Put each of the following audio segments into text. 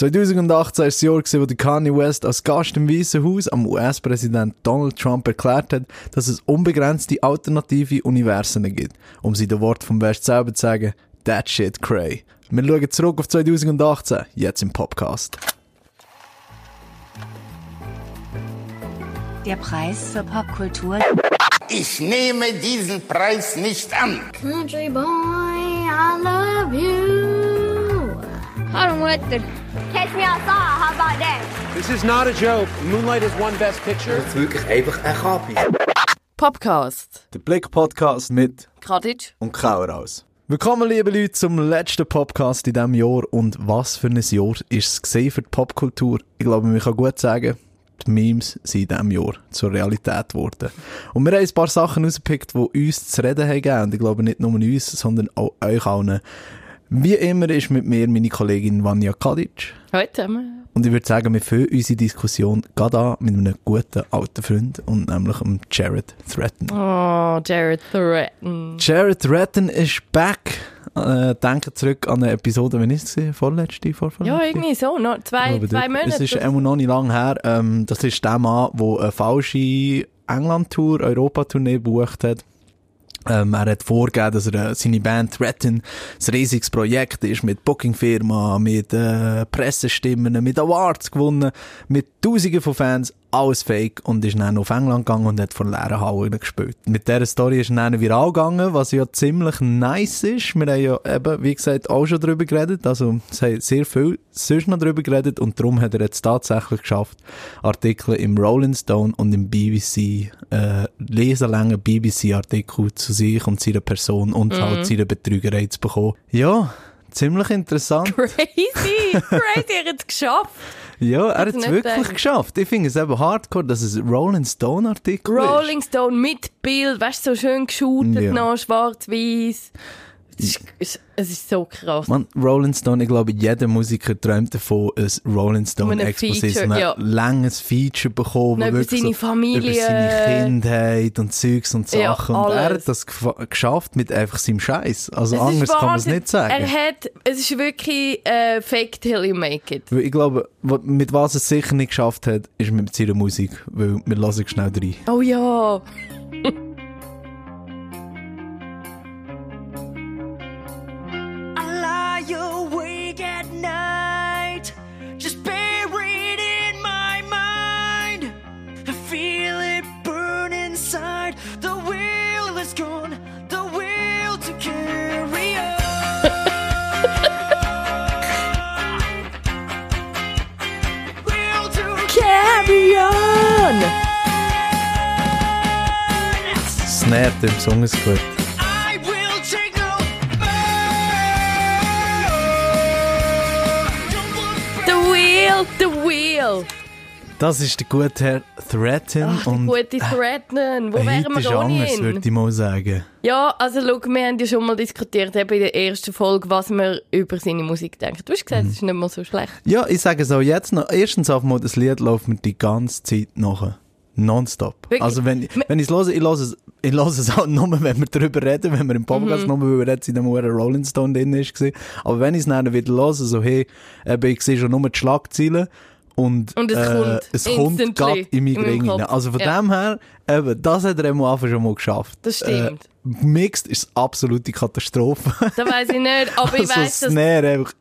2018 war das Jahr, wo Kanye West als Gast im Weißen Haus am US-Präsident Donald Trump erklärt hat, dass es unbegrenzte alternative Universen gibt. Um sie den Wort vom West selber zu sagen, that shit cray. Wir schauen zurück auf 2018, jetzt im Podcast. Der Preis für Popkultur. Ich nehme diesen Preis nicht an. Country boy, I love you. Hallo Mutter. Catch me outside, how about that? This is not a joke. Moonlight is one best picture. Das ist wirklich einfach ein Kapi. Popcast. Der Blick-Podcast mit Kadic. und Kauraus. Willkommen, liebe Leute, zum letzten Podcast in diesem Jahr. Und was für ein Jahr ist es für die Popkultur? Ich glaube, man kann gut sagen, die Memes sind in diesem Jahr zur Realität geworden. Und wir haben ein paar Sachen rausgepickt, die uns zu reden haben gegeben. Und ich glaube nicht nur uns, sondern auch euch allen. Wie immer ist mit mir meine Kollegin Vanja Kadic. Hallo zusammen. Und ich würde sagen, wir führen unsere Diskussion gerade an mit einem guten alten Freund und nämlich dem Jared Threaten. Oh, Jared Threaten. Jared Threaten ist back. Äh, denke zurück an eine Episode, wenn ich es gesehen vorletzte, vorvorletzte? Ja, irgendwie so. Noch zwei, Aber zwei Monate. Es ist immer noch nicht lange her. Ähm, das ist der Mann, der eine falsche England-Tour, Europa-Tournee gebucht hat. Ähm, er hat vorgegeben, dass er äh, seine Band Threaten ein riesiges Projekt ist, mit Booking-Firma, mit äh, Pressestimmen, mit Awards gewonnen, mit Tausenden von Fans, alles fake und ist dann auf England gegangen und hat vor leeren Hallen gespielt. Mit dieser Story ist dann viral gegangen, was ja ziemlich nice ist. Wir haben ja eben, wie gesagt, auch schon darüber geredet, also es haben sehr viel sonst noch darüber geredet und darum hat er jetzt tatsächlich geschafft, Artikel im Rolling Stone und im BBC, äh, lesenlangen BBC-Artikel zu sich und seiner Person und Mhm. halt seiner Betrügerei zu bekommen. Ja, ziemlich interessant. Crazy. Crazy, er hat es geschafft. Ja, er hat es wirklich gedacht. geschafft. Ich finde es eben hardcore, dass es Rolling Stone-Artikel ist. Rolling Stone mit Bild, weißt du, so schön geshootet Ja. noch, schwarz-weiß. Es ist, es- ist so krass. Man, Rolling Stone, ich glaube, jeder Musiker träumt davon, ein Rolling Stone Exposé, so ein ja. langes Feature bekommen, über seine so Familie. über seine Kindheit und Zeugs und Ja, Sachen. und er hat das geschafft mit einfach seinem Scheiß. Also Es ist anders kann man es nicht sagen. Er hat, es ist wirklich äh, fake till you make it. Ich glaube, mit was er sicher nicht geschafft hat, ist mit seiner Musik. Weil wir hören schnell rein. Oh ja. Im Song ist gut. I will take no The wheel, the wheel. Das ist der gute Herr Threaten. Ach, die und gute Threaten. Wo äh, wären wir ohne anders, ihn? würde ich mal sagen. Ja, also schau, wir haben ja schon mal diskutiert, eben in der ersten Folge, was wir über seine Musik denken. Du hast gesagt, es ist nicht mal so schlecht. Ja, ich sage es auch jetzt noch. Erstens auf mal, das Lied läuft mir die ganze Zeit nachher. Nonstop. Wirklich? Also wenn, wenn ich es höre, ich höre es, ich höre es auch nur, wenn wir darüber reden, wenn wir im Podcast Mhm. nur, weil wir jetzt in dem Uhren Rolling Stone drin ist. gewesen. Aber wenn ich es dann wieder höre, so hey, eben, ich sehe schon nur die Schlagzeilen und, Und es äh, kommt es kommt grad in meinen Ring rein. Also von Ja. dem her, eben, das hat er am Anfang schon mal geschafft. Das stimmt. Äh, mixed ist eine absolute Katastrophe. Das weiß ich nicht, aber ich also weiß, dass, Snare einfach,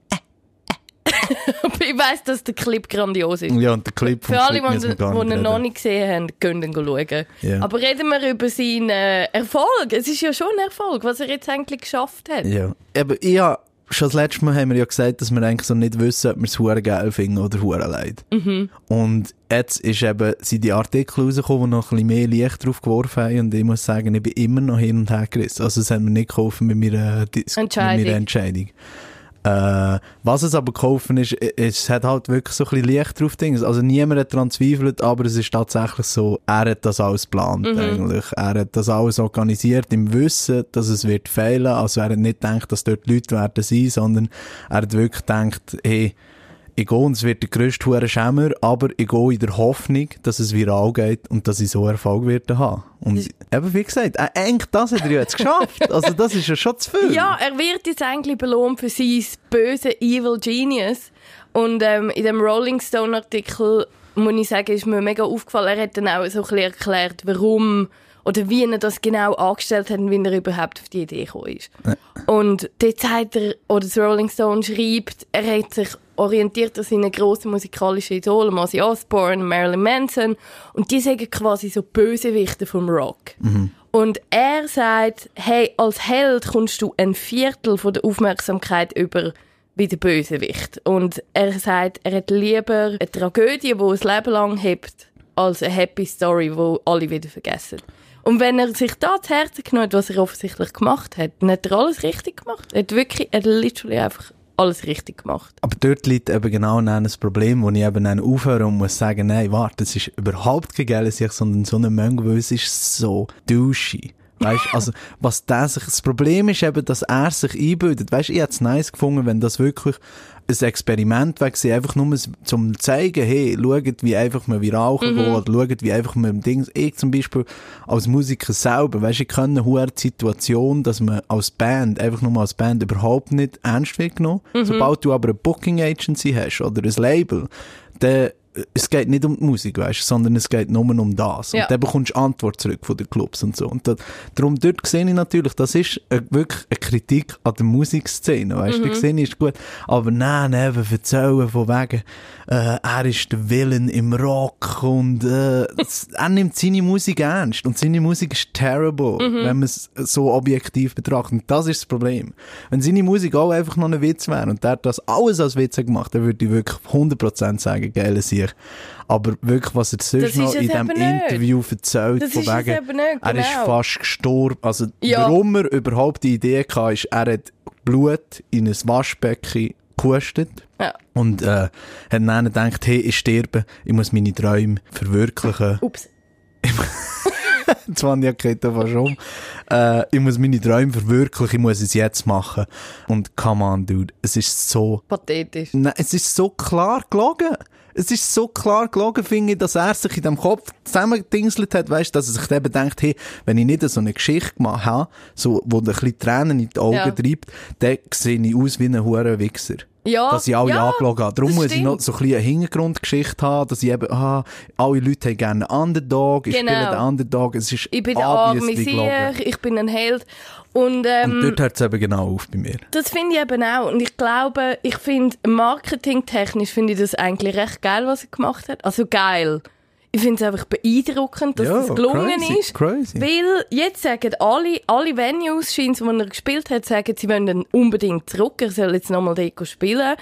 ich weiss, dass der Clip grandios ist. ja, und der Clip Für alle, wir die ihn noch nicht gesehen haben, können ihn schauen. Ja. Aber reden wir über seinen äh, Erfolg. Es ist ja schon ein Erfolg, was er jetzt eigentlich geschafft hat. Ja. Aber ich hab, schon das letzte Mal haben wir ja gesagt, dass wir eigentlich so nicht wissen, ob wir es hure geil finden oder hure leid. Mhm. Und jetzt ist eben, sind die Artikel rausgekommen, die noch ein bisschen mehr Licht drauf geworfen haben. Und ich muss sagen, ich bin immer noch hin und her gerissen. Also, es hat mir nicht geholfen mit meiner, Dis Entscheidung. Mit meiner Entscheidung. Äh, was es aber geholfen ist, es hat halt wirklich so ein bisschen Licht drauf Dings. Also niemand hat daran zweifelt, aber es ist tatsächlich so, er hat das alles geplant eigentlich. Er hat das alles organisiert im Wissen, dass es wird fehlen. Also er hat nicht gedacht, dass dort Leute werden sein, sondern er hat wirklich gedacht, hey, ich gehe und es wird der grösste hure Schämmer, aber ich gehe in der Hoffnung, dass es viral geht und dass ich so Erfolg werde haben. Und eben wie gesagt, äh, eigentlich das hat er ja jetzt geschafft. Also das ist ja schon zu viel. Ja, er wird jetzt eigentlich belohnt für sein böse Evil Genius. Und ähm, in dem Rolling Stone Artikel, muss ich sagen, ist mir mega aufgefallen, er hat dann auch so ein bisschen erklärt, warum oder wie er das genau angestellt hat und wie er überhaupt auf die Idee gekommen ist. Und dort sagt er, oder das Rolling Stone schreibt, er hat sich orientiert an seine grossen musikalischen Idole, Ozzy Osbourne, Marilyn Manson, und die sagen quasi so Bösewichte vom Rock. Und er sagt, hey, als Held kommst du ein Viertel von der Aufmerksamkeit über wie der Bösewicht. Und er sagt, er hat lieber eine Tragödie, die ein Leben lang hebt, als eine Happy Story, wo alle wieder vergessen. Und wenn er sich da zu Herzen genommen hat, was er offensichtlich gemacht hat, dann hat er alles richtig gemacht. Er hat wirklich, er hat literally einfach alles richtig gemacht. Aber dort liegt eben genau das Problem, wo ich eben dann aufhöre und muss sagen, nein, warte, das ist überhaupt kein geiles Ich, sondern so eine Menge, weil es ist so douchey. Weißt, also, was der sich, das Problem ist eben, dass er sich einbildet. Weißt, ich hätte es nice gefunden, wenn das wirklich ein Experiment wäre, gewesen, einfach nur zum zeigen, hey, schaut, wie einfach man viral kann gehen, oder schaut, wie einfach man Dings, ich zum Beispiel als Musiker selber, weißt, ich kenne eine hohe Situation, dass man als Band, einfach nur als Band überhaupt nicht ernst wird genommen. Sobald du aber eine Booking Agency hast oder ein Label, dann es geht nicht um die Musik, weißt, sondern es geht nur um das. Ja. Und dann bekommst du Antwort zurück von den Clubs und so. Und da, darum, dort sehe ich natürlich, das ist äh, wirklich eine Kritik an der Musikszene, weißt, die sehe ich ist gut. Aber nein, eben erzählen von wegen, äh, er ist der Villain im Rock und, äh, er nimmt seine Musik ernst. Und seine Musik ist terrible, wenn man es so objektiv betrachtet. Und das ist das Problem. Wenn seine Musik auch einfach noch ein Witz wäre und der hat das alles als Witz gemacht, dann würde ich wirklich 100% sagen, geiler Sieg. Aber wirklich, was er sonst noch in diesem. Interview erzählt, Das von wegen, nicht, er ist genau. fast gestorben. Also, Ja. warum er überhaupt die Idee hatte, ist, er hat Blut in ein Waschbecken gehustet. Ja. Und äh, hat dann gedacht, hey, ich sterbe, ich muss meine Träume verwirklichen. Ups. Zwanja geht da fast um. Äh, ich muss meine Träume verwirklichen, ich muss es jetzt machen. Und come on, dude, es ist so Pathetisch. Nein, es ist so klar gelogen. Es ist so klar gelogen, finde ich, dass er sich in dem Kopf zusammengedingselt hat, weißt, dass er sich eben denkt, hey, wenn ich nicht so eine Geschichte gemacht habe, so, wo ein bisschen Tränen in die Augen Ja. treibt, dann sehe ich aus wie ein hoher Wichser. Ja, Dass ich alle ja, angelogen habe. Darum muss ich noch stimmt. so ein bisschen eine Hintergrundgeschichte haben, dass ich eben, ah, alle Leute haben gerne einen Underdog, ich Genau. spiele den Underdog, es ist Ich bin der arme ich bin ein Held. Und, ähm, Und dort hört es eben genau auf bei mir. Das finde ich eben auch. Und ich glaube, ich finde, marketingtechnisch finde ich das eigentlich recht geil, was er gemacht hat. Also geil. Ich finde es einfach beeindruckend, dass Ja, das gelungen crazy, ist. crazy. Weil jetzt sagen alle, alle Venues, scheint, wo er gespielt hat, sagen, sie wollen ihn unbedingt zurück. Er soll jetzt nochmal dort spielen.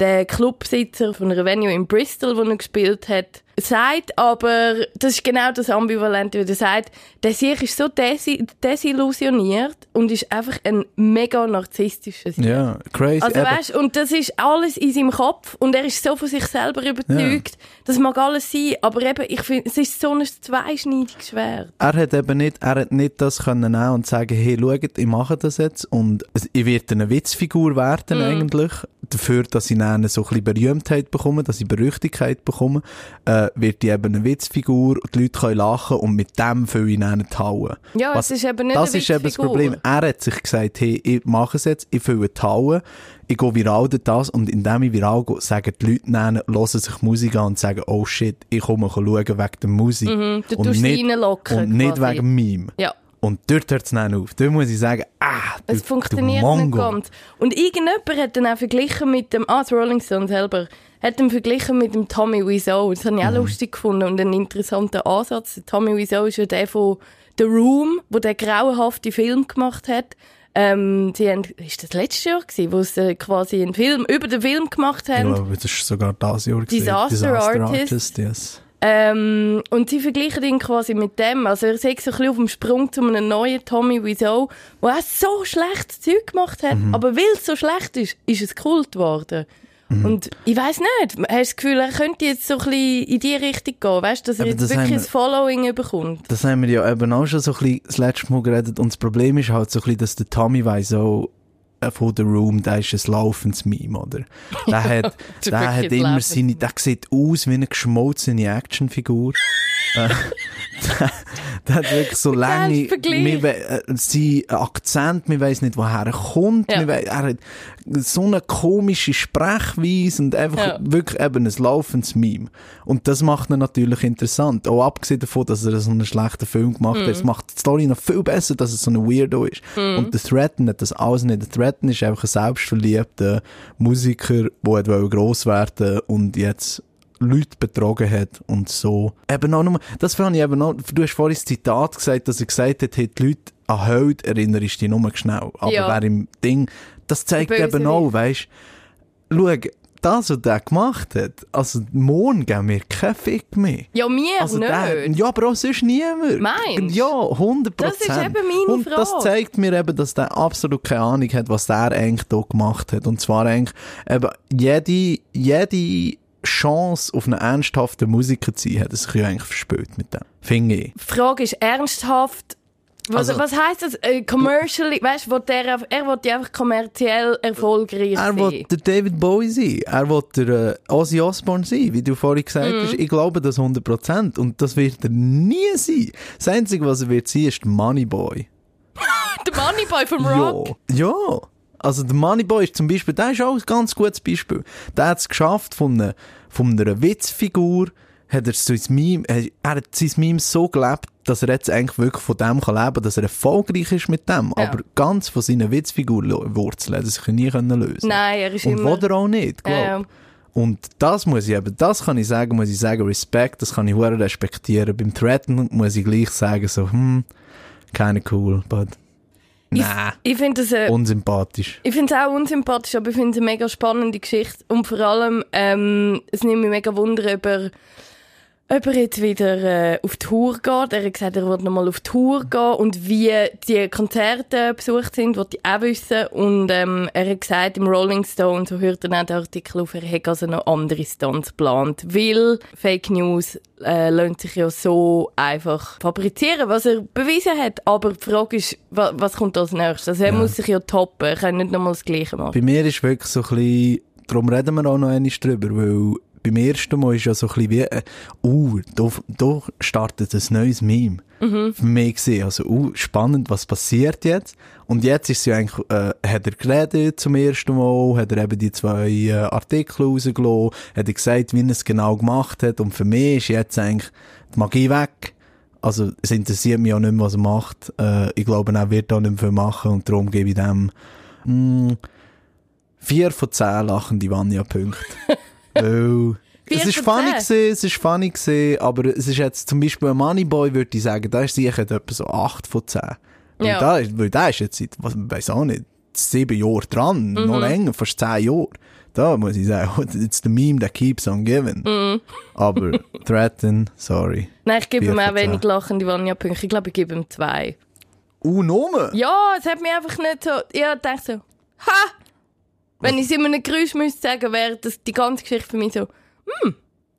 Der Clubsitzer von einer Venue in Bristol, wo er gespielt hat, sagt aber, das ist genau das Ambivalente, wie er sagt, der Sieg ist so desi desillusioniert und ist einfach ein mega narzisstischer Sieg. Ja, crazy. Also weißt, und das ist alles in seinem Kopf und er ist so von sich selber überzeugt. Das mag alles sein, aber eben, ich finde, es ist so ein zweischneidiges Schwert. er hat eben nicht, er hat nicht das können nehmen und sagen, hey, schaut, ich mache das jetzt und ich werde eine Witzfigur werden eigentlich, dafür, dass ich dann so ein bisschen Berühmtheit bekomme, dass ich Berüchtigkeit bekomme, äh, wird ich eben eine Witzfigur, die Leute können lachen und mit dem ich dann die Halle. Ja, es ist eben nicht Das ist eben das. Problem. Er hat sich gesagt, hey, ich mache es jetzt, ich fülle die Halle, ich gehe viral durch das und indem ich viral gehe, sagen die Leute dann, hören sich Musik an und sagen, oh shit, ich komme schauen wegen der Musik. Mhm, du und tust nicht, und nicht quasi. wegen Meme. Ja. Und dort hört es dann auf. Dort muss ich sagen, ah, du, Es funktioniert du nicht ganz. Und irgendjemand hat dann auch verglichen mit dem, ah, das Rolling Stone selber, hat ihn verglichen mit dem Tommy Wiseau. Das habe ich auch Mhm. lustig gefunden und einen interessanten Ansatz. Der Tommy Wiseau ist ja der von The Room, wo der grauenhafte Film gemacht hat. Ähm, sie haben, ist das letztes Jahr gewesen, wo sie quasi einen Film über den Film gemacht haben? glaube, das ist sogar das Jahr gewesen. Disaster Artist. yes. Ähm, und sie vergleichen ihn quasi mit dem. Also er ist so ein bisschen auf dem Sprung zu einem neuen Tommy Wiseau, der auch so schlechtes Zeug gemacht hat. Mhm. Aber weil es so schlecht ist, ist es Kult geworden. Mhm. Und ich weiß nicht, hast du das Gefühl, er könnte jetzt so ein bisschen in die Richtung gehen, weißt du, dass er Aber jetzt das wirklich haben ein Following bekommt? Das haben wir ja eben auch schon so ein bisschen das letzte Mal geredet und das Problem ist halt so ein bisschen, dass der Tommy Wiseau von The Room, der ist ein laufendes Meme, oder? Der hat, der hat immer seine, der sieht aus wie eine geschmolzene Actionfigur. Äh, der, der hat wirklich so lange, wir äh, sein Akzent, wir weiss nicht, woher er kommt, Ja. wir er hat so eine komische Sprechweise und einfach Ja. wirklich eben ein laufendes Meme. Und das macht ihn natürlich interessant. Auch abgesehen davon, dass er so einen schlechten Film gemacht hat, es Mhm. macht die Story noch viel besser, dass es so ein Weirdo ist. Und der Threaten hat das alles nicht. Der Threaten ist einfach ein selbstverliebter Musiker, der gross werden und jetzt Leute betrogen hat und so. Eben auch nur, das fand ich eben auch, du hast vorhin das Zitat gesagt, dass er gesagt hat, hey, die Leute an Held erinnerst du dich nur schnell. Aber Ja. wer im Ding, das zeigt eben auch, weißt schau, das, was der gemacht hat, also morgen geben wir keinen Fick mehr. Ja, mir Also nicht. der, ja, aber auch sonst niemand. Meinst? Ja, 100% Das ist eben meine Und das Frage. zeigt mir eben, dass der absolut keine Ahnung hat, was der eigentlich hier gemacht hat. Und zwar eigentlich eben jede, jede Chance auf einen ernsthaften Musiker zu sein, hat er sich ja eigentlich verspielt mit dem. Finde ich. Die Frage ist ernsthaft. Was, Also- was heisst das? Äh, commercially, weißt du, der, er will ja einfach kommerziell erfolgreich Er sein. will der David Bowie sein. Er will der äh, Ozzy Osbourne sein, wie du vorhin gesagt Mhm. hast. Ich glaube das 100%. Und das wird er nie sein. Das Einzige, was er wird sein, ist Moneyboy. Der Moneyboy vom Rock. Ja. ja. Also der Moneyboy ist zum Beispiel, der ist auch ein ganz gutes Beispiel. Der hat es geschafft, von einer, von einer Witzfigur, hat er sein Meme, er er hat sein Meme so gelebt, dass er jetzt eigentlich wirklich von dem kann leben, dass er erfolgreich ist mit dem. Ja. Aber ganz von seinen Witzfigur-Wurzeln hat er sich nie können lösen Nein, er ist Und immer... will er auch nicht, glaub. Ja, ja. Und das muss ich eben, das kann ich sagen, muss ich sagen, Respekt, das kann ich hure respektieren. Beim Threaten muss ich gleich sagen, so, hm, keine cool, but, nah, Ich finde das... Äh, unsympathisch. Ich finde es auch unsympathisch, aber ich finde es eine mega spannende Geschichte. Und vor allem, ähm, es nimmt mich mega Wunder, ob ob er jetzt wieder äh, auf Tour geht. Er hat gesagt, er wird nochmal auf Tour gehen und wie die Konzerte besucht sind, wollte ich auch wissen. Und ähm, er hat gesagt, im Rolling Stone, so hört er auch den Artikel auf, er hat also noch andere Stunts geplant. Weil Fake News äh, lohnt sich ja so einfach fabrizieren, was er bewiesen hat. Aber die Frage ist, was, was kommt als nächstes? Also er muss sich ja toppen, er kann nicht nochmal das Gleiche machen. Bei mir ist wirklich so ein bisschen, darum reden wir auch noch einmal drüber, weil beim ersten Mal ist ja so ein bisschen wie, äh, uh, da, da startet ein neues Meme. Für mich gesehen, also, uh, spannend, was passiert jetzt? Und jetzt ist es ja eigentlich, äh, hat er geredet zum ersten Mal, hat er eben die zwei äh, Artikel rausgelassen, hat er gesagt, wie er es genau gemacht hat, und für mich ist jetzt eigentlich die Magie weg. Also, es interessiert mich auch nicht mehr, was er macht. Äh, ich glaube, er wird auch nicht mehr viel machen, und darum gebe ich dem, mm, vier von zehn lachende Vanya-Punkte. Weil, es ist funny gewesen, es ist funny gewesen, aber es ist jetzt zum Beispiel ein Moneyboy, würde ich sagen, da ist sicher etwa so acht von zehn. Weil, Ja. da, weil der ist jetzt seit, was, weiss auch nicht, sieben Jahre dran, Mhm. noch länger, fast zehn Jahre. Da muss ich sagen, it's the meme that keeps on giving. Mhm. Aber Threaten, sorry. Nein, ich gebe ihm auch wenig lachende Vanya-Punkte. Ich glaube, ich gebe ihm zwei. Uh, Nummer? Ja, es hat mich einfach nicht so... Ich dachte so, ha! Wenn ich es in einem Geräusch müsste sagen, wäre das die ganze Geschichte für mich so, hm,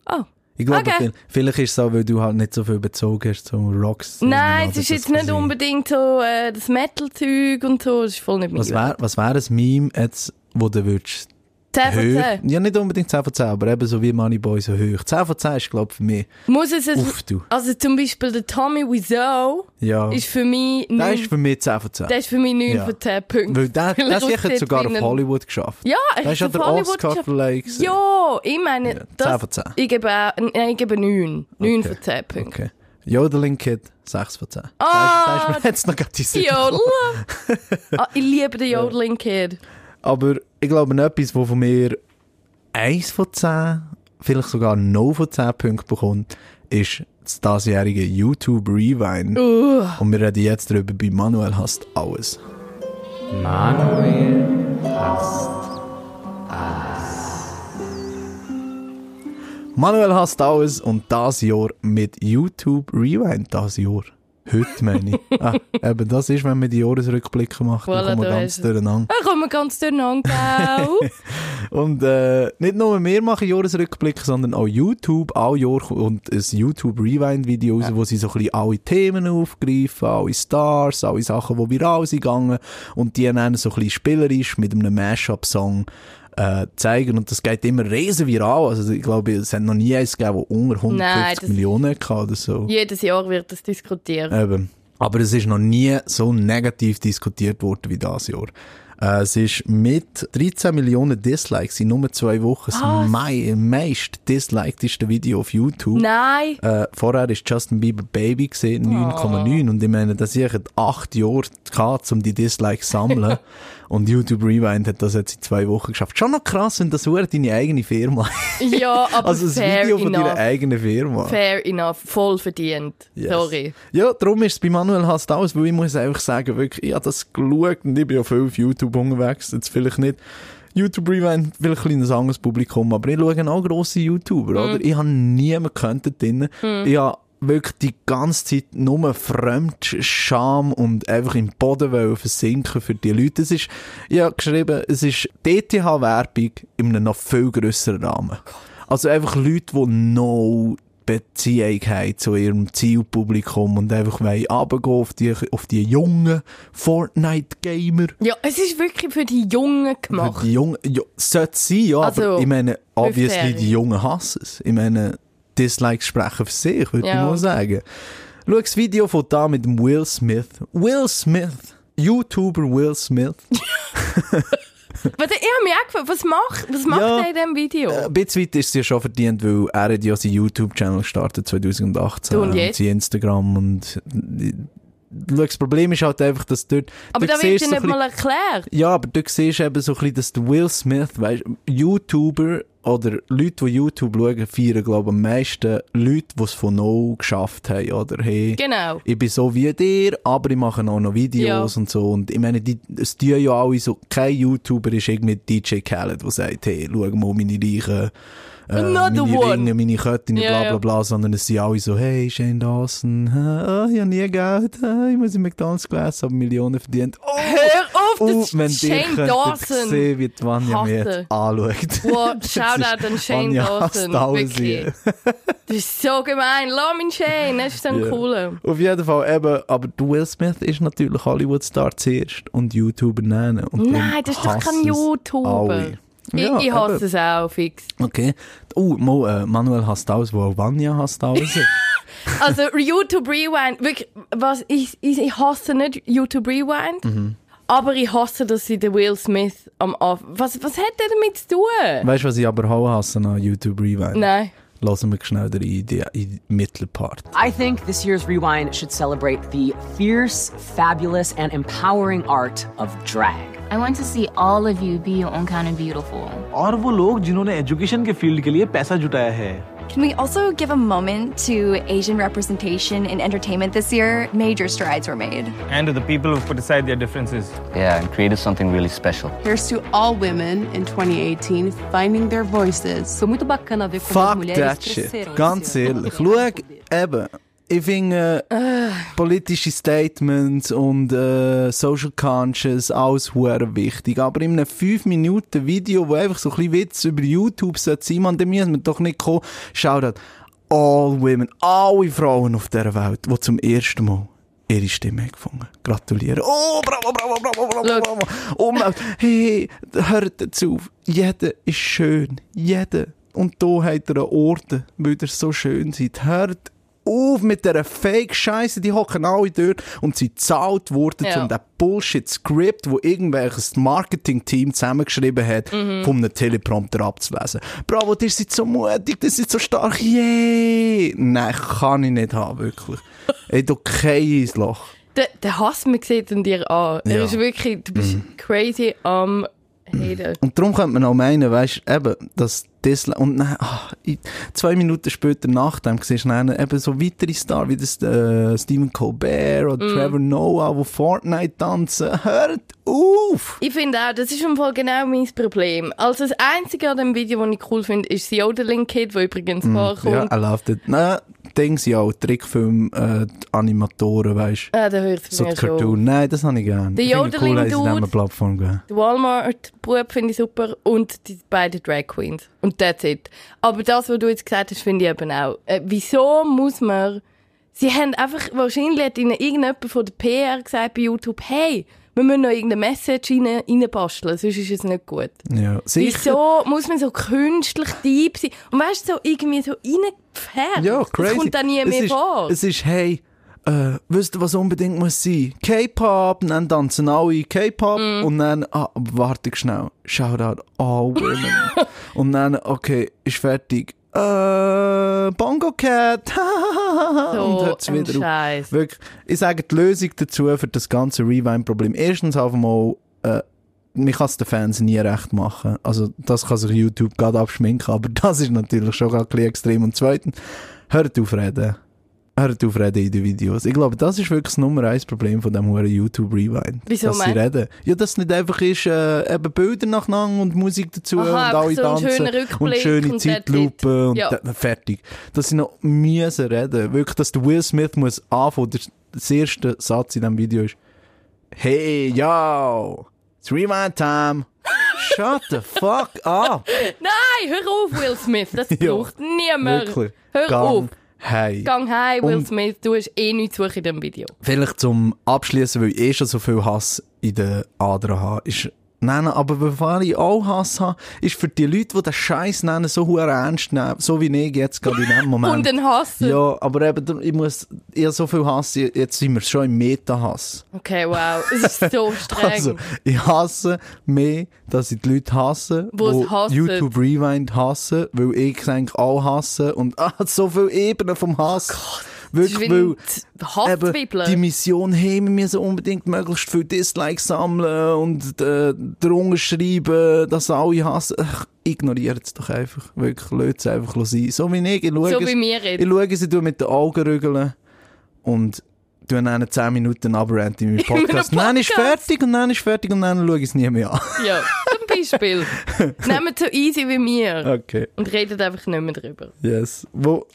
oh. Ich glaube, Okay. viel- vielleicht ist es auch, weil du halt nicht so viel bezogen hast zum Rocks. Nein, es ist jetzt nicht gesehen. unbedingt so äh, das Metal-Zeug und so, das ist voll nicht Was mein wäre was wär ein Meme jetzt, wo du würdest 10 von hoch, 10. ja nicht unbedingt 10 von 10, aber eben so wie Moneyboy so hoch. 10 von 10 ist glaube ich für mich, Muss es... uff du. Also zum Beispiel der Tommy Wiseau Ja, ist für mich... der neun- ist für mich 10 von 10. der ist für mich 9 Ja. von 10 Punkten. Weil der, der er sicher aussieht sogar auf Hollywood geschafft. Ja, Der er ist auf der Hollywood Oscar geschafft. Ja, ich meine, Ja, 10 das, von 10. ich gebe, nein, ich gebe 9. 9 Okay. von 10 Punkten. Okay. Jodeling Kid, 6 von 10. Ah, da ist, da ist mir jetzt noch gerade die Jodel. ah, ich liebe den Jodeling Kid. Aber ich glaube, etwas, wo von mir 1 von 10, vielleicht sogar 0 von 10 Punkten bekommt, ist das diesjährige YouTube Rewind. Uh, Und wir reden jetzt darüber, bei Manuel hasst alles. Manuel hasst alles und das Jahr mit YouTube Rewind, das Jahr. Heute meine ich. Ah, eben, das ist, wenn man die Jahresrückblicke macht, Voilà, dann kommen wir ganz durcheinander. Da kommen wir ganz durcheinander. Und äh, nicht nur wir machen Jahresrückblicke, sondern auch YouTube. All Jahr kommt ein YouTube Rewind-Video raus, wo sie so ein bisschen alle Themen aufgreifen, alle Stars, alle Sachen, die viral sind gegangen. Und die dann so ein bisschen spielerisch mit einem Mashup-Song äh, zeigen. Und das geht immer riesen viral. Also ich glaube, es hat noch nie eins gegeben, das unter 150 Nein, das- Millionen hatte oder so. Jedes Jahr wird das diskutiert. Eben. Aber es ist noch nie so negativ diskutiert worden wie das Jahr. Äh, es ist mit 13 Millionen Dislikes in nur zwei Wochen das mei meist dislikedeste Video auf YouTube. Nein. Äh, vorher war Justin Bieber Baby, gesehen, 9,9. Und ich meine, dass ich acht Jahre gehabt, um die Dislikes zu sammeln. und YouTube Rewind hat das jetzt in zwei Wochen geschafft. Schon noch krass, wenn das nur deine eigene Firma Ja, aber Also das fair Video von enough. deiner eigenen Firma. Fair enough. Voll verdient. Yes. Sorry. Ja, darum ist es bei Manuel Hast alles, weil ich muss einfach sagen, wirklich, ich habe das geschaut und ich bin ja viel auf YouTube unterwegs, jetzt vielleicht nicht YouTube Rewind, vielleicht ein kleines anderes Publikum, aber ich schaue auch grosse YouTuber, oder? Ich habe niemanden gekannt dort drin. Ich habe wirklich die ganze Zeit nur Fremdscham und einfach im Boden versinken für die Leute. Es ist, ich habe geschrieben, es ist DTH-Werbung in einem noch viel grösseren Rahmen. Also einfach Leute, die no Beziehung haben zu ihrem Zielpublikum und einfach wollen runtergehen auf die, auf die jungen Fortnite-Gamer. Ja, es ist wirklich für die Jungen Für gemacht. die Jungen, ja, sollte sein, ja, Also, aber ich meine, obviously, 15-Jährige. die Jungen hassen es. Ich meine, Dislikes sprechen für sich, würde ich Ja. mal sagen. Schau das Video von da mit dem Will Smith. Will Smith. YouTuber Will Smith. Was, ich habe mich auch gefragt, was macht, was macht Ja. er in diesem Video? Ein bisschen weit ist es ja schon verdient, weil er hat ja seinen YouTube-Channel gestartet 2018. Du und jetzt? sein Instagram und Schau, das Problem ist halt einfach, dass dort... aber da wird ja nicht mal erklärt. Ja, aber du siehst eben so ein bisschen, dass Will Smith, weißt, YouTuber oder Leute, die YouTube schauen, feiern, glaube ich, am meisten Leute, die es von No geschafft haben, oder? Hey, Genau. ich bin so wie dir, aber ich mache auch noch Videos Ja. und so. Und ich meine, die, es tun ja alle so, kein YouTuber ist irgendwie DJ Khaled, der sagt, hey, schau mal meine reichen, äh, meine one. Ringe, meine Ketten, Ja, bla bla bla, sondern es sind alle so, hey, Shane Dawson, oh, ich habe nie Geld, äh, ich muss in McDonalds gegessen, aber Millionen verdient. Oh, Hör auf, oh, das ist Shane Dawson. sehen, wie die Vanja mich anschaut. Wow, Das Shoutout ist- an Shane Dawson. Wirklich. Das ist so gemein. Lass mich Shane, das ist ein Ja. cooler. Auf jeden Fall eben, aber Will Smith ist natürlich Hollywood-Star zuerst und YouTuber nennen. Und Nein, das ist doch kein YouTuber. alle. Ich, Ja, ich hasse eben. es auch fix. Okay. Oh, Mo, äh, Manuel hasst alles, wo Vanya hasst alles. Also YouTube Rewind, wirklich, was, ich, ich, ich hasse nicht YouTube Rewind, Mhm. aber ich hasse, dass sie den Will Smith am Anfang... Was, was hat der damit zu tun? weißt du, was ich aber auch hasse an YouTube Rewind? Nein. Lassen wir schnell den in die, in die Mittelpart. I think this year's Rewind should celebrate the fierce, fabulous, and empowering art of drag. I want to see all of you be your own kind of beautiful. और वो लोग जिन्होंने एजुकेशन के फील्ड के लिए पैसा जुटाया है Can we also give a moment to Asian representation in entertainment this year? Major strides were made. and to the people who've put aside their differences. Yeah, and created something really special. Here's to all women in 2018 finding their voices. Foi muito bacana ver como as Fuck mulheres that shit. cresceram. Ganz ehrlich. Ich finde, Ah. politische Statements und äh, Social Conscious, alles hure wichtig. Aber in einem 5-Minuten-Video, wo einfach so ein bisschen Witz über YouTube sollte sein, man, dann müssen wir doch nicht kommen. Schaut all women, alle Frauen auf dieser Welt, die zum ersten Mal ihre Stimme haben gefunden. Gratulieren. Oh, bravo, bravo, bravo, bravo, Look. bravo. Umwelt. Hey, hört dazu auf. Jeder ist schön. Jeder. Und da habt ihr einen Orden, weil ihr so schön seid. Hört auf mit dieser Fake-Scheiße. Die hocken alle dort und sind gezahlt worden, Ja. um den Bullshit-Script, wo irgendwelches Marketing-Team zusammengeschrieben hat, Mhm. von einem Teleprompter abzulesen. Bravo, ihr seid so mutig, ihr seid so stark. Yay! Nein, kann ich nicht haben, wirklich. Ey, du kein Loch. Der, der Hass, man sieht an dir an. Er Ja. Mhm. ist wirklich, du bist crazy am Hater. Und darum könnte man auch meinen, weißt eben, dass Disney, und dann, ah, ich- zwei Minuten später nach dem siehst du dann eben so weitere Stars, wie das, äh, Stephen Colbert oder Mm. Trevor Noah, die Fortnite tanzen. Hört auf! Ich finde auch, das ist im Fall genau mein Problem. Also das Einzige an dem Video, das ich cool finde, ist das Yodeling Kid, das übrigens Mm, vorkommt. Ja, I loved it. Nein, Dings, ja, Trickfilm, äh, die Animatoren, weißt Ah, da hört es So mir die schon. Cartoon. Nein, das habe ich gerne. Der Ich finde cool, eine Plattform geben. Der Walmart-Bub finde ich super und die beiden Drag Queens. Und that's it. Aber das, was du jetzt gesagt hast, finde ich eben auch. Äh, wieso muss man... Sie haben einfach... Wahrscheinlich hat ihnen irgendjemand von der PR gesagt bei YouTube, hey, wir müssen noch irgendeine Message rein, reinbasteln, sonst ist es nicht gut. Ja, sicher. Wieso muss man so künstlich deep sein? Und weißt du, so irgendwie so reingefärbt? Ja, crazy. Das kommt dann nie es mehr ist, vor. Es ist, hey, äh, wisst ihr, was unbedingt muss sein? K-Pop, dann tanzen alle K-Pop Mm. und dann, ah, warte schnell, Shoutout all women. und dann, okay, ist fertig. Äh, Bongo Cat. So und hört's wieder auf. Wirklich, ich sage die Lösung dazu für das ganze Rewind-Problem. Erstens einfach mal, äh, man kann es den Fans nie recht machen. Also, das kann sich YouTube gerade abschminken, aber das ist natürlich schon gerade ein extrem. Und zweitens, hört auf reden. Hört auf reden in den Videos. Ich glaube, das ist wirklich das Nummer eins Problem von dem huren YouTube Rewind. Wieso dass sie reden. Ja, dass es nicht einfach ist, äh, eben Bilder nacheinander und Musik dazu Aha, und alle so tanzen und schöne und. Zeitlupe und Ja. da- fertig. Dass sie noch müssen reden. Wirklich, dass der Will Smith muss anfangen. Der, erste Satz in diesem Video ist, Hey, yo, it's Rewind Time. Shut the fuck up. Nein, hör auf, Will Smith. Das braucht niemand. Wirklich. Hör Gang auf. Hey. Gang heim, Will Und- Smith. Du hast eh nichts zu in diesem Video. Vielleicht zum Abschließen, weil ich eh schon so viel Hass in den Adern habe, ist, nein, aber bevor ich auch Hass habe, ist für die Leute, die den Scheiß nennen, so hure ernst nehmen, so wie ich jetzt gerade in dem Moment. Und den hassen. Ja, aber eben, ich muss, ich habe so viel Hass, jetzt sind wir schon im Meta-Hass. Okay, wow. Es ist so streng. Also, ich hasse mehr, dass ich die Leute hasse, Wo's die. YouTube Rewind hassen, weil ich eigentlich auch hasse und ah, so viele Ebenen vom Hass. Oh Wie weil die Hasszwiebeln. die Mission hey, wir müssen unbedingt möglichst viele Dislikes sammeln und äh, drunter schreiben, dass alle hassen. Ach, ignoriert es doch einfach. Wirklich, lasst es einfach sein. So wie ich. ich schaue So es- wie wir jetzt. Ich schaue sie mit den Augen rügeln und tue dann 10 Minuten abrant in meinem In meinem Podcast. Dann ist fertig und dann ist fertig und dann schaue ich es nie mehr an. Ja, zum Beispiel. Nehmt so easy wie mir. Okay. Und redet einfach nicht mehr drüber. Yes. Wo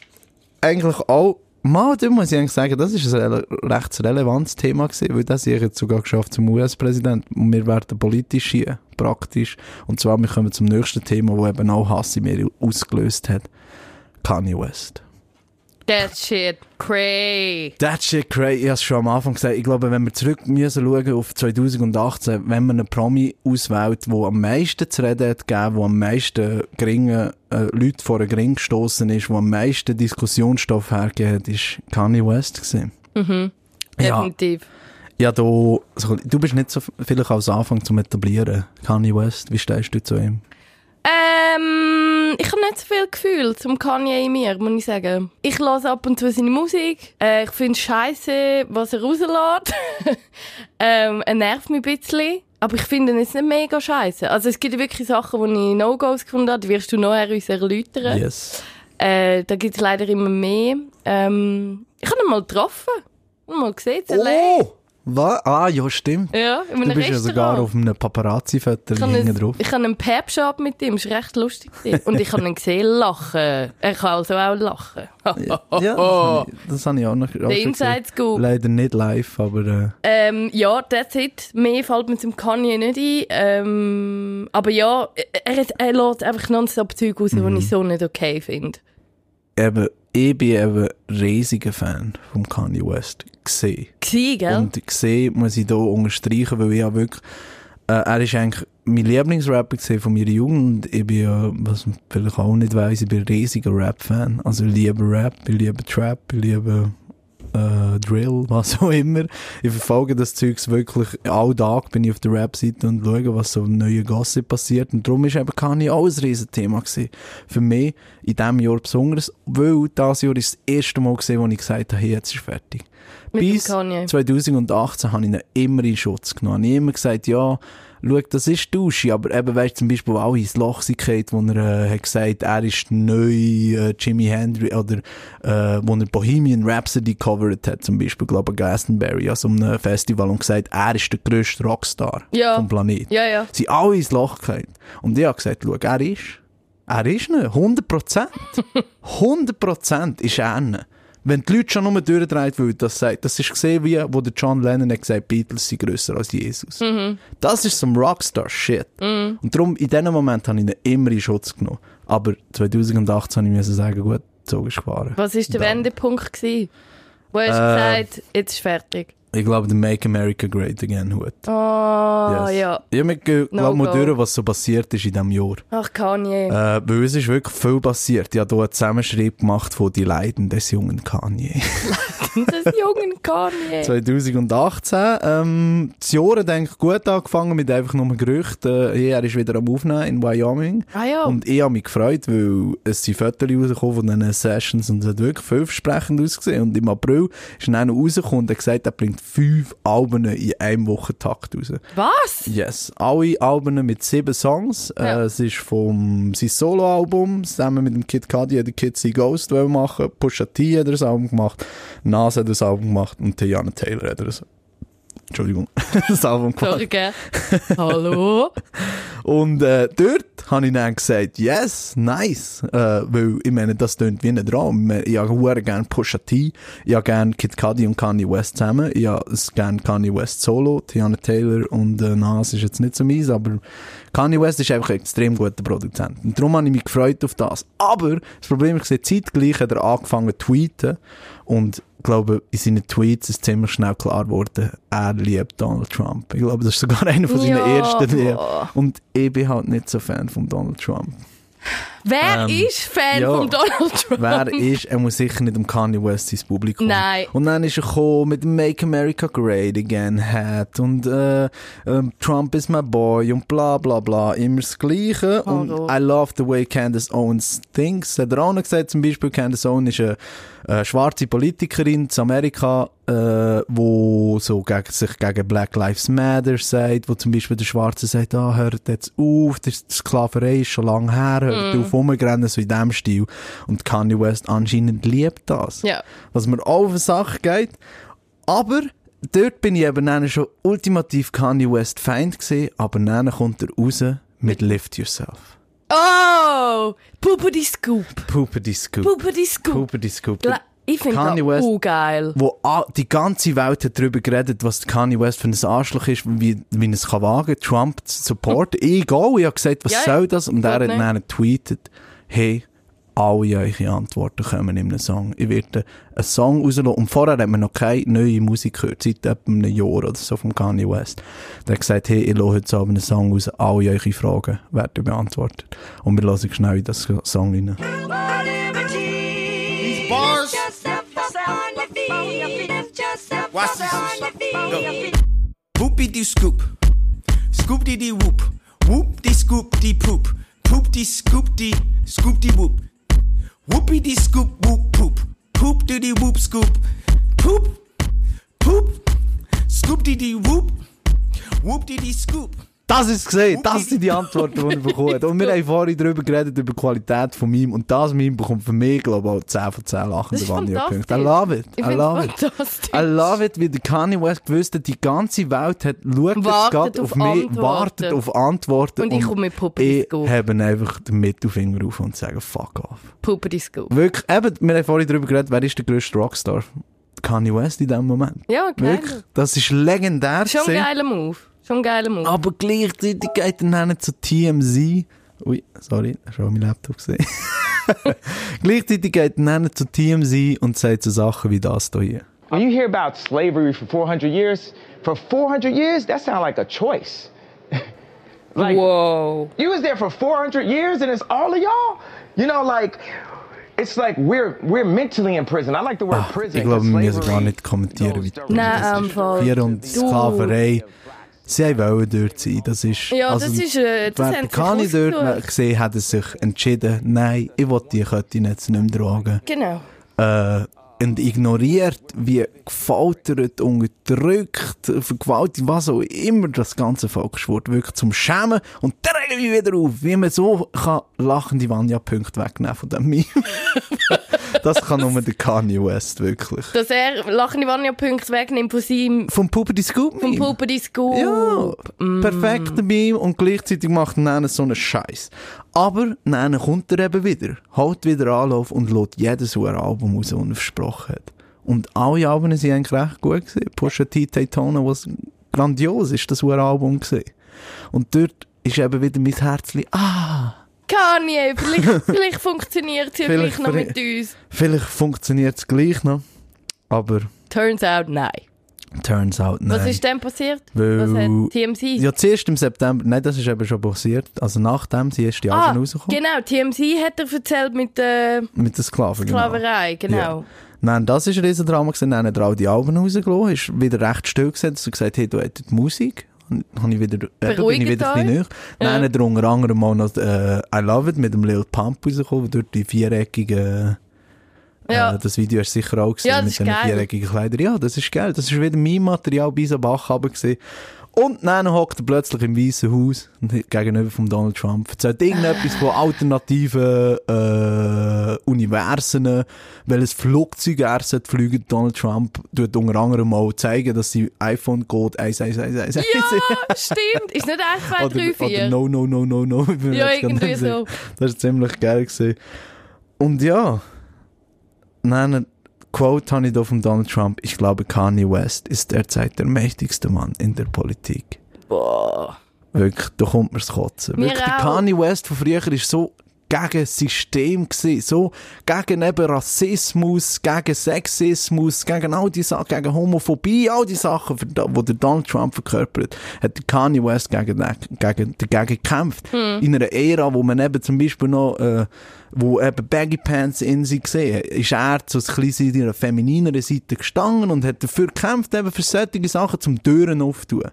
eigentlich auch, mal, da muss ich eigentlich sagen, das ist ein rele recht relevantes Thema gewesen, weil das ich jetzt sogar geschafft zum US-Präsident und wir werden politisch hier, praktisch. Und zwar, wir kommen zum nächsten Thema, wo eben auch Hass in mir ausgelöst hat. Kanye West. That shit cray. That shit crazy. Ich habe es schon am Anfang gesagt. Ich glaube, wenn wir zurück müssen schauen auf 2018, wenn man einen Promi auswählt, der am meisten zu reden hat gegeben, der am meisten geringe, äh, Leute vor einen Gring gestoßen ist, der am meisten Diskussionsstoff hergegeben hat, ist Kanye West gewesen. Mhm. Ja. Definitiv. Ja, du, so, du bist nicht so vielleicht als Anfang zum Etablieren. Kanye West, wie stehst du zu ihm? Ähm, ich habe nicht so viel Gefühl zum Kanye in mir, muss ich sagen. Ich höre ab und zu seine Musik. Äh, ich finde scheiße, was er rauslässt. ähm, er nervt mich ein bisschen. Aber ich finde jetzt nicht mega scheiße. Also es gibt wirklich Sachen, wo ich No-Gos gefunden habe. Die wirst du nachher uns erläutern. Yes. Äh, da gibt es leider immer mehr. Ähm, ich habe ihn mal getroffen. Mal gesehen. Oh! Was? Ah, ja, stimmt. Ja, in einem Du bist ja sogar auf einem Paparazzi-Foto hinten drauf. ich habe einen Pep-Shop mit ihm, das war recht lustig. Und ich habe ihn gesehen lachen. Er kann also auch lachen. Ja, das habe ich, das habe ich auch noch Der Inside gesehen. Scoop. Leider nicht live, aber äh, Ähm, ja, that's it. Mehr fällt mir zum Kanye nicht ein. Ähm, aber ja, er, er, er lässt einfach nonstop Zeug raus, Mhm. die ich so nicht okay finde. eben, ich bin eben riesiger Fan von Kanye West. Gesehen. Gsi, gell? Und gesehen muss ich hier unterstreichen, weil ich ja wirklich, äh, er ist eigentlich mein Lieblingsrapper gewesen von meiner Jugend. Und ich bin ja, was man vielleicht auch nicht weiss, ich bin ein riesiger Rap-Fan. Also ich liebe Rap, ich liebe Trap, ich liebe äh, Drill, was auch immer. Ich verfolge das Zeugs wirklich, all Tag bin ich auf der Rap-Seite und schaue, was so im neuen Gossip passiert. Und darum ist eben Kanye auch ein Riesenthema gewesen. Für mich in diesem Jahr besonders, weil dieses Jahr ist das erste Mal gewesen, wo ich gesagt habe, hey, jetzt ist fertig. Mit Bis Kanye. 2018 habe ich ihn immer in Schutz genommen. Ich habe immer gesagt, ja, schau, das ist Dusche, aber eben, weißt zum Beispiel auch ins Loch gefallen, wo er äh, hat gesagt, er ist neu äh, Jimi Hendrix, oder äh, wo er Bohemian Rhapsody covered hat, zum Beispiel, glaube ich, Glastonbury, an so einem Festival, und gesagt, er ist der grösste Rockstar Ja. vom Planeten. Ja, ja. Sie sind alle ins Loch gefallen. Und ich habe gesagt, schau, er ist, er ist nicht, 100 Prozent. 100 Prozent ist er nicht. Wenn die Leute schon nur durchdrehen, weil das sagt, das ist gesehen, wie, wo der John Lennon hat gesagt, Beatles sind grösser als Jesus. Mhm. Das ist some Rockstar-Shit. Mhm. Und darum, in diesem Moment habe ich ihn immer in Schutz genommen. Aber 2018 habe ich müssen sagen, gut, so ist gefahren. Was war der. Wendepunkt? Gewesen? Wo hast du Äh, gesagt, jetzt ist fertig? Ich glaube, der Make America Great Again Hut. Oh, Yes. ja. Ich habe glaube No mal durch, was so passiert ist in diesem Jahr. Ach, Kanye. Äh, weil es ist wirklich viel passiert. Ich habe hier einen Zusammenschrieb gemacht von die Leiden des jungen Kanye. das jungen Kanye. 2018. Ähm, das Jahr hat eigentlich gut angefangen mit einfach nur Gerüchten. Äh, er ist wieder am Aufnehmen in Wyoming. Ah ja. Und ich habe mich gefreut, weil es sind Fotos rausgekommen von diesen Sessions und es hat wirklich vielversprechend ausgesehen. Und im April ist dann einer rausgekommen und hat gesagt, er bringt fünf Alben in einem Wochentakt raus. Was? Yes. Alle Alben mit sieben Songs. Ja. Äh, es ist vom sein Soloalbum, zusammen mit dem Kid Cudi hat der Kid Ghost machen. Pusha T hat das Album gemacht. Nas hat das Album gemacht und Tiana Taylor hat das, Entschuldigung, das Album gemacht. Sorry, gell? Hallo? Und äh, dort habe ich dann gesagt, yes, nice. Äh, weil ich meine, das klingt wie ein Traum. Ich habe gerne Pusha T, ich habe gerne Kid Cudi und Kanye West zusammen, ich habe gerne Kanye West solo, Tiana Taylor und äh, Nas ist jetzt nicht so mies, aber Kanye West ist einfach ein extrem guter Produzent. Und darum habe ich mich gefreut auf das. Aber das Problem ist, zeitgleich hat er angefangen zu tweeten und glaube, in seinen Tweets ist ziemlich schnell klar geworden, er liebt Donald Trump. Ich glaube, das ist sogar einer von seinen Ja. ersten Liedern. Und ich bin halt nicht so Fan von Donald Trump. Wer Ähm, ist Fan ja. von Donald Trump? Wer ist, er muss sicher nicht um Kanye West sein Publikum. Nein. Und dann ist er gekommen mit dem Make America Great Again Hat und äh, ähm, Trump is my boy und bla bla bla. Immer das Gleiche. Und Horror. I love the way Candace Owens thinks. Hat er auch noch gesagt, zum Beispiel Candace Owens ist eine, äh, schwarze Politikerin in Amerika, äh, wo so gegen, sich gegen Black Lives Matter sagt, wo zum Beispiel der Schwarze sagt, ah, hört jetzt auf, die Sklaverei ist schon lange her, hört Mm. auf, rumrennen, so in dem Stil. Und Kanye West anscheinend liebt das. Ja. Was mir auch auf die Sache geht. Aber dort bin ich eben dann schon ultimativ Kanye West Feind gesehen, aber dann kommt er raus mit Lift Yourself. Oh! Puppety Scoop. Puppety Scoop. Puppety Scoop. Puppety Scoop. Gla- Ich finde Kanye das West- uh, geil. Wo die ganze Welt hat darüber geredet, was Kanye West für ein Arschloch ist, wie, wie er es kann wagen, Trump zu supporten. ich auch, ich habe gesagt, was Ja, soll das? Und er hat nicht. dann getweetet, hey, alle eure Antworten kommen in einem Song. Ich werde einen Song rauslassen. Und vorher hat man noch keine neue Musik gehört, seit etwa einem Jahr oder so von Kanye West. Der hat gesagt, hey, ich lasse heute Abend einen Song raus, alle eure Fragen werden beantwortet. Und wir hören schnell in das Song rein. These bars. Whoopie dee scoop. Scoop dee dee whoop. Whoop dee scoop dee poop. Poop dee scoop dee scoop dee whoop. Whoopie dee scoop whoop poop. Poop dee dee whoop scoop. Poop. Poop. Scoop dee dee whoop. Whoop dee dee scoop. Das ist gesehen, das sind die Antworten, die er bekommt. Und wir haben vorhin darüber geredet, über die Qualität von Meme. Und das Meme bekommt für mich, glaube ich, auch 10 von 10 lachende Vanya-Punkte. I love it. Ich I love it. I love it, wie der Kanye West gewusst hat, die ganze Welt hat, schaut Wartet auf auf mich, wartet auf Antworten. Und ich komme mit Puppety Ich habe einfach den Mittelfinger auf und sage, fuck off. Puppety Scoop. Wirklich, eben, wir haben vorhin darüber geredet, wer ist der grösste Rockstar? Kanye West in dem Moment. Ja, geil. Wirklich, das ist legendär. Schon ein geiler Move. Schon ein geiler Move. Aber gleichzeitig geht er dann zu TMZ. Ui, sorry, das war auch mein Laptop gesehen. gleichzeitig geht er dann zu TMZ und sagt so Sachen wie das hier. When you hear about slavery for 400 years, for 400 years, that sounds like a choice. like, Whoa. You was there for 400 years and it's all of y'all? You know, like, it's like we're, we're mentally in prison. I like the word prison. Ich glaube, wir müssen gar nicht kommentieren, wie Nein, Fall. Vier und Du. Sie wollen dort sein. Das ist, Ja, das ist, äh, das haben Kanye dort gesehen hat, er sich entschieden, nein, ich will die Kette jetzt nicht mehr tragen. Genau. äh, und ignoriert, wie gefoltert, unterdrückt, vergewaltigt, was auch immer das ganze Volkssport wirklich zum Schämen. Und da rege ich wieder auf, wie man so kann lachende Vanya-Punkte wegnehmen von dem Meme. das kann nur der Kanye West, wirklich. Dass er lachende Vanya-Punkte wegnimmt von seinem... Vom Puppety Scoop Vom. Puppety Scoop. Ja, perfekter Meme und gleichzeitig macht er dann so einen Scheiß. Aber dann kommt er eben wieder, holt wieder Anlauf und lässt jedes ein Album raus, das er versprochen hat. Und alle Alben sind eigentlich recht gut gewesen. Pusha T, Daytona, was grandios ist, das Album gewesen. Und dort ist eben wieder mein Herzchen, ah, Kanye, vielleicht, vielleicht funktioniert es ja Vielleicht- gleich noch mit vielleicht- uns. vielleicht funktioniert es gleich noch. Aber Turns out, nein. Turns out, nein. Was ist denn passiert? Weil- Was hat TMZ? Ja, zuerst im September, nein, das ist eben schon passiert. Also nachdem sie erst die ah, Alben rausgekommen. genau, TMZ hat er erzählt mit der Mit der Sklaven, genau. Sklaverei, genau. Ja. Nein, das ist ein Riesendrama gewesen. Dann hat er all die Alben rausgelassen, ist wieder recht still gesetzt und gesagt, hey, du hättest Musik. Und Habe ich wieder, eben, bin ich wieder ein bisschen. Dann hat er unter anderem mal noch äh, I Love It mit dem Lil Pump rausgekommen, dort die viereckigen Ja. Äh, das Video hast du sicher auch gesehen Ja, mit den viereckigen Kleidern. Ja, das ist geil. Das ist wieder mein Material bei Bach gesehen. Und dann hockt er plötzlich im Weißen Haus gegenüber von Donald Trump. Erzählt irgendetwas von alternativen äh, Universen, welches Flugzeug er sollte fliegen. Donald Trump tut unter anderem mal zeigen, dass sie iPhone Code 1111 Ja, stimmt. Ist nicht 1, 2, 3, oder, 4. oder No, No, No, No, No. Ja, irgendwie so. Das war ziemlich geil. Gewesen. Und ja, nein, Quote habe ich da von Donald Trump. Ich glaube, Kanye West ist derzeit der mächtigste Mann in der Politik. Boah. Wirklich, da kommt mir's kotzen. Mir Wirklich, der. Kanye West von früher ist so gegen das System gewesen, so gegen eben Rassismus, gegen Sexismus, gegen all die Sachen, gegen Homophobie, all die Sachen, der Donald Trump verkörpert, hat Kanye West gegen, den- gegen, dagegen gekämpft. Hm. In einer Ära, wo man eben zum Beispiel noch, äh, wo eben Baggy Pants in sich gesehen ist er zu ein bisschen in einer feminineren Seite gestanden und hat dafür gekämpft, eben für solche Sachen zum Türen aufzutun.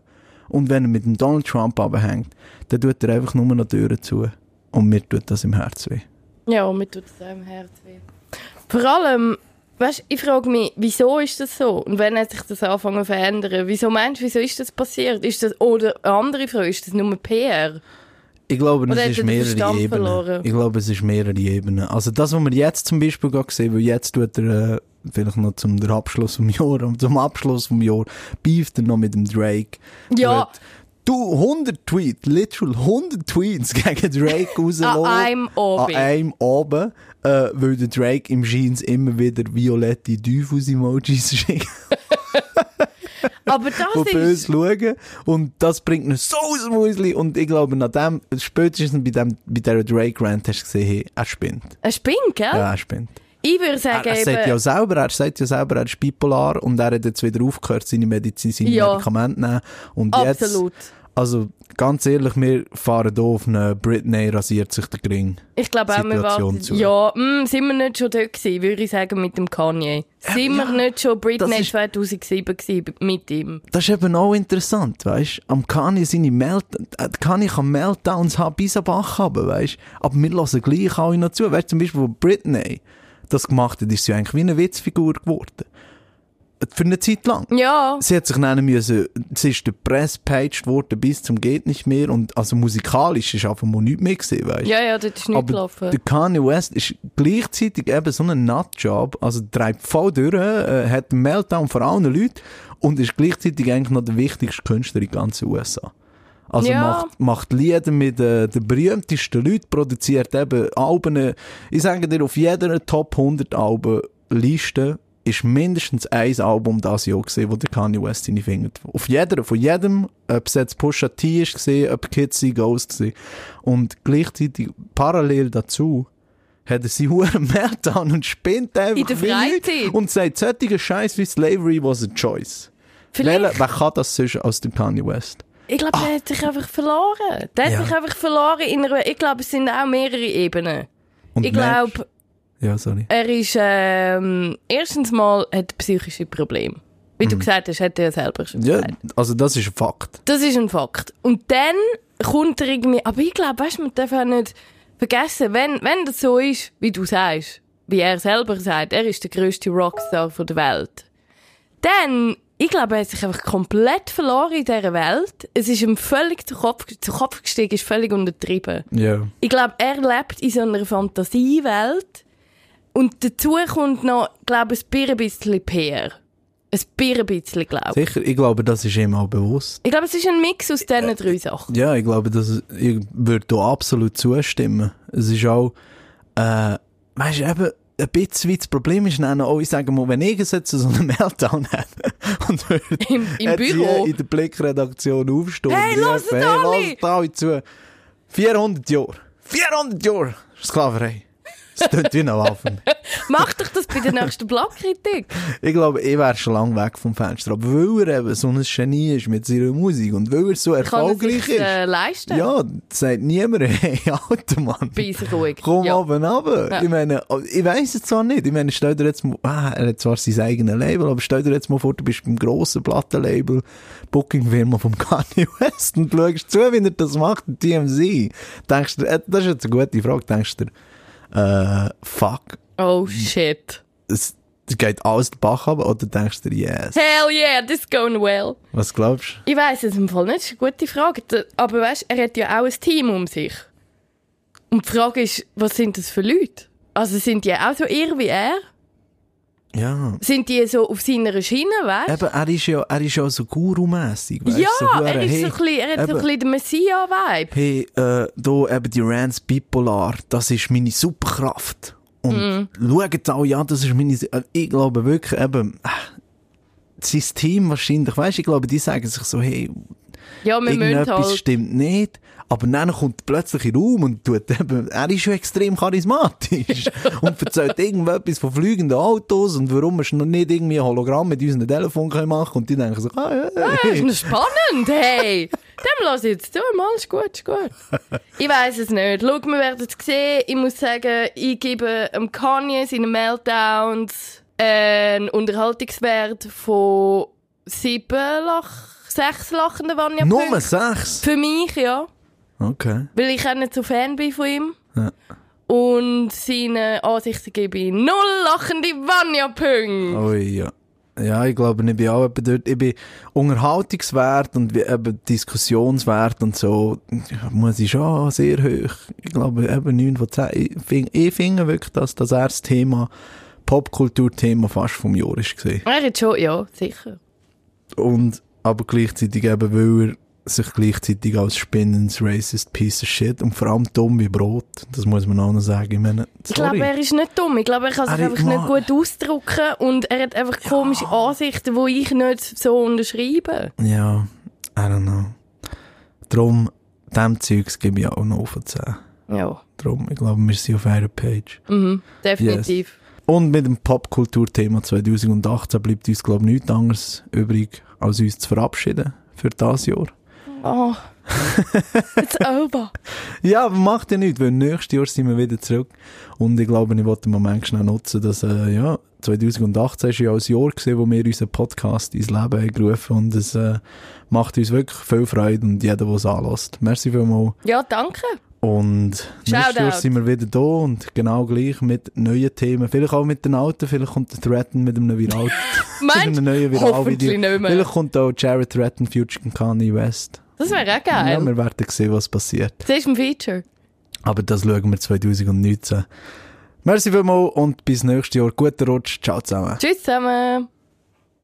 Und wenn er mit dem Donald Trump abhängt, dann tut er einfach nur noch Türen zu. Und mir tut das im Herz weh. Ja, mir tut es auch im Herz weh. Vor allem, weißt, ich frage mich, wieso ist das so? Und wenn hat sich das anfangen zu verändern? Wieso meinst du, wieso ist das passiert? Ist das, oder eine andere Frage, ist das nur PR? Ich glaube, Oder es ist er mehrere Ebenen. verloren? Ich glaube, es ist mehrere Ebenen. Also das, was wir jetzt zum Beispiel gerade sehen, weil jetzt tut er, äh, vielleicht noch zum Abschluss vom Jahr, und zum Abschluss vom Jahr, beeft er noch mit dem Drake. Ja. Du, 100 Tweets, literal 100 Tweets gegen Drake rauslassen. An einem Abend. An einem Abend, äh, weil der Drake im Jeans immer wieder violette Teufels-Emojis schickt. Aber das böse ist... schauen. Und das bringt ihn so aus Häuschen. Und ich glaube, nach dem, spätestens bei, dem, bei dieser Drake-Rant hast du gesehen, hey, er spinnt. Ein Spinn, gell? Ja, er spinnt. Ich würde Er, sagen, er sagt eben... ja selber, er sagt ja selber, er ist bipolar und er hat jetzt wieder aufgehört, seine Medizin, seine Ja. Medikamente nehmen. Und Absolut. jetzt, also ganz ehrlich, wir fahren hier auf eine Britney rasiert sich der Gring. Ich glaube auch, wir warten. zu. Ja, mm, sind wir nicht schon dort gewesen, würde ich sagen, mit dem Kanye. Sind wir nicht schon Britney ist- 2007 gewesen mit ihm? Das ist eben auch interessant, weißt Am Kanye seine Melt äh, Kanye kann Meltdowns haben bis am Bach haben, weißt Aber wir hören gleich alle noch zu. Weißt zum Beispiel, wo Britney das gemacht hat, ist sie eigentlich wie eine Witzfigur geworden. Für eine Zeit lang. Ja. Sie hat sich nennen müssen, sie ist der Presspaged worden bis zum geht nicht mehr und also musikalisch ist einfach mal nichts mehr gewesen, weißt Ja, ja, dort ist nichts aber gelaufen. der Kanye West ist gleichzeitig eben so ein Nutjob, also treibt voll durch, äh, hat einen Meltdown vor allen Leuten und ist gleichzeitig eigentlich noch der wichtigste Künstler in ganz USA. Also Ja. macht, macht Lieder mit äh, den berühmtesten Leuten, produziert eben Alben. Ich sage dir, auf jeder Top 100 Alben-Liste ist mindestens ein Album das Jahr gesehen, wo der Kanye West seine Finger auf jeder, von jedem, ob es jetzt Pusha T ist gesehen, ob Kids Ghost gesehen und gleichzeitig parallel dazu hat er seinen Huren Meltdown und spinnt einfach In der wie nichts Freizeit. und sagt solche Scheiß wie Slavery was a choice. Vielleicht- Wer, kann das sonst als der Kanye West? Ich glaube, der hat sich einfach verloren. Der hat Ja. sich einfach verloren in einer... Ich glaube, es sind auch mehrere Ebenen. Und ich glaube, Ja, sorry. er ist... Ähm, erstens mal hat psychische Probleme. Wie du gesagt hast, hat er ja selber schon Mhm. Ja, gesagt. also das ist ein Fakt. Das ist ein Fakt. Und dann kommt er irgendwie... Aber ich glaube, weißt du, man darf auch nicht vergessen, wenn, wenn das so ist, wie du sagst, wie er selber sagt, er ist der grösste Rockstar von der Welt, dann... Ich glaube, er hat sich einfach komplett verloren in dieser Welt. Es ist ihm völlig zu Kopf, zu Kopf gestiegen, ist völlig untertrieben. Ja. Ich glaube, er lebt in so einer Fantasiewelt. Und dazu kommt noch, glaube ich, ein bisschen PR. Ein bisschen, glaube ich. Sicher, ich glaube, das ist ihm auch bewusst. Ich glaube, es ist ein Mix aus diesen drei Sachen. Ja, ich glaube, das, ich würde da absolut zustimmen. Es ist auch, äh, weißt du, eben, ein bisschen wie das Problem ist dann auch, ich sage mal, wenn ich jetzt so einen Meltdown hätte und würde Im, im Büro. in der Blickredaktion aufstehen Hey, und rufen, alle! hey, hört alle zu. 400 Jahre. 400 Jahre Sklaverei. Das tut wie eine Waffe. Mach doch das bei der nächsten Blogkritik. Ich glaube, ich wäre schon lange weg vom Fenster. Aber weil er eben so ein Genie ist mit seiner Musik und weil er so Kann er erfolgreich sich ist. äh, leisten. Ja, sagt niemand, hey, alter Mann. Beiß ruhig. Komm ja. oben runter. Ja. Ich meine, ich weiss es zwar nicht. Ich meine, stell dir jetzt mal, ah, er hat zwar sein eigenes Label, aber stell dir jetzt mal vor, du bist beim grossen Plattenlabel, Bookingfirma vom Kanye West und schaust zu, wie er das macht, TMZ. Denkst du, äh, das ist jetzt eine gute Frage, denkst du, äh, fuck, Oh shit. es geht alles den Bach ab, oder denkst du, yes? Hell yeah, this is going well. Was glaubst Ich weiß es im Fall nicht, das ist eine gute Frage. Aber weißt, er hat ja auch ein Team um sich. Und die Frage ist, was sind das für Leute? Also sind die auch so eher wie er? Ja. Sind die so auf seiner Schiene, weißt Eben, er ist ja, er ist ja so Guru-mässig, weißt Ja, so er, ist hey, so ein bisschen, er hat so ein eben, bisschen den Messiah-Vibe. Hey, äh, da eben die Rants bipolar, das ist meine Superkraft. Und Mhm. schaut alle an, das ist meine, äh, ich glaube wirklich eben, äh, sein Team wahrscheinlich, weißt du, ich glaube, die sagen sich so, hey, Ja, wir irgendetwas halt... stimmt nicht. Aber dann kommt plötzlich in den Raum und tut eben, er ist schon extrem charismatisch und erzählt irgendetwas von fliegenden Autos und warum wir noch nicht irgendwie ein Hologramm mit unserem Telefon können machen und die denken sich, ah, ja, Ah, ist noch spannend, hey. Dem lass ich jetzt zu, mal, ist gut, ist gut. Ich weiß es nicht. Schau, wir werden es sehen. Ich muss sagen, ich gebe dem Kanye seinen Meltdowns einen Unterhaltungswert von sieben Lach, sechs lachenden Vanya Nummer sechs. Für mich, ja. Okay. Weil ich auch nicht so Fan bin von ihm. Ja. Und seine Ansichten gebe ich null lachende Vanya-Punkte. Oh ja. Ja, ich glaube, ich bin auch etwa dort, ich bin unterhaltungswert und eben diskussionswert und so, ja, muss ich schon sehr hoch. Ich glaube, eben 9 von 10. Ich finde ich finde wirklich, dass das erste Thema, Popkulturthema fast vom Jahr ist gesehen. Hat schon, ja, sicher. Und, aber gleichzeitig eben, weil er sich gleichzeitig als spinnendes racist piece of shit und vor allem dumm wie Brot, das muss man auch noch sagen. Ich meine, Ich glaube, er ist nicht dumm. Ich glaube, er kann sich Er- einfach nicht gut ausdrücken und er hat einfach komische Ansichten, die ich nicht so unterschreibe. Ja, I don't know. Drum, dem Zeugs gebe ich auch noch von 10. Ja. Drum, ich glaube, wir sind auf einer Page. Mhm, definitiv. Yes. Und mit dem Popkulturthema 2018 bleibt uns, glaube ich, nichts anderes übrig, als uns zu verabschieden für das Jahr. Oh, it's over. Ja, aber macht ja nichts, weil nächstes Jahr sind wir wieder zurück. Und ich glaube, ich wollte den Moment schnell nutzen, dass, äh, ja, 2018 ist ja auch ein Jahr gewesen, wo wir unseren Podcast ins Leben haben gerufen und es äh, macht uns wirklich viel Freude und jeder, der es anlässt. Merci vielmals. Ja, danke. Und nächstes Jahr sind wir wieder da und genau gleich mit neuen Themen. Vielleicht auch mit den alten, vielleicht kommt der Threaten mit einem Viral. Meinst mit einem neuen du? Hoffentlich nicht mehr. Vielleicht kommt auch Jared Threaten, Future Kanye West. Das wäre auch geil. Ja, wir werden sehen, was passiert. Das ist ein Feature. Aber das schauen wir 2019. Merci vielmals und bis nächstes Jahr. Guten Rutsch. Ciao zusammen. Tschüss zusammen.